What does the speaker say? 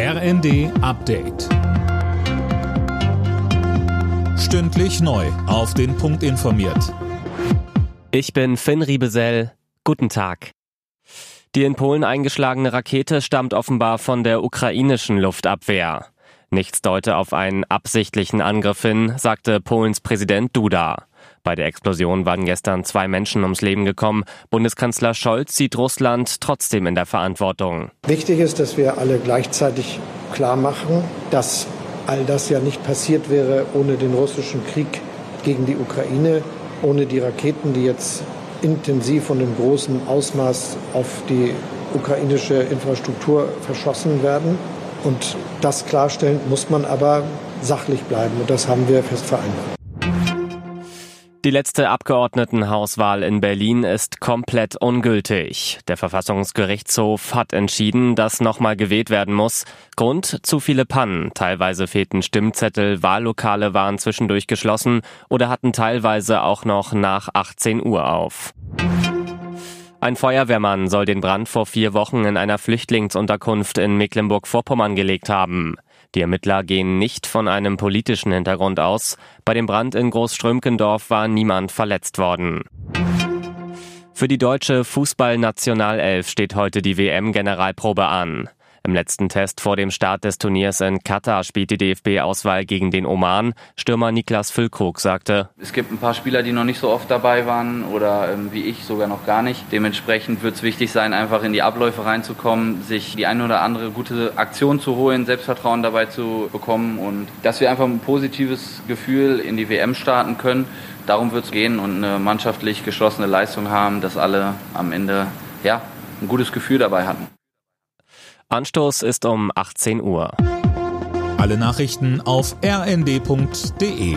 RND Update. Stündlich neu. Auf den Punkt informiert. Ich bin Finn Riebesell. Guten Tag. Die in Polen eingeschlagene Rakete stammt offenbar von der ukrainischen Luftabwehr. Nichts deute auf einen absichtlichen Angriff hin, sagte Polens Präsident Duda. Bei der Explosion waren gestern zwei Menschen ums Leben gekommen. Bundeskanzler Scholz sieht Russland trotzdem in der Verantwortung. Wichtig ist, dass wir alle gleichzeitig klar machen, dass all das ja nicht passiert wäre ohne den russischen Krieg gegen die Ukraine, ohne die Raketen, die jetzt intensiv und in großem Ausmaß auf die ukrainische Infrastruktur verschossen werden. Und das klarstellen muss man aber sachlich bleiben. Und das haben wir fest vereinbart. Die letzte Abgeordnetenhauswahl in Berlin ist komplett ungültig. Der Verfassungsgerichtshof hat entschieden, dass nochmal gewählt werden muss. Grund zu viele Pannen. Teilweise fehlten Stimmzettel, Wahllokale waren zwischendurch geschlossen oder hatten teilweise auch noch nach 18 Uhr auf. Ein Feuerwehrmann soll den Brand vor vier Wochen in einer Flüchtlingsunterkunft in Mecklenburg-Vorpommern gelegt haben. Die Ermittler gehen nicht von einem politischen Hintergrund aus. Bei dem Brand in Großströmkendorf war niemand verletzt worden. Für die deutsche Fußballnationalelf steht heute die WM-Generalprobe an. Im letzten Test vor dem Start des Turniers in Katar spielt die DFB-Auswahl gegen den Oman. Stürmer Niklas Füllkrug sagte, Es gibt ein paar Spieler, die noch nicht so oft dabei waren oder ähm, wie ich sogar noch gar nicht. Dementsprechend wird es wichtig sein, einfach in die Abläufe reinzukommen, sich die eine oder andere gute Aktion zu holen, Selbstvertrauen dabei zu bekommen und dass wir einfach ein positives Gefühl in die WM starten können. Darum wird es gehen und eine mannschaftlich geschlossene Leistung haben, dass alle am Ende ja, ein gutes Gefühl dabei hatten. Anstoß ist um 18 Uhr. Alle Nachrichten auf rnd.de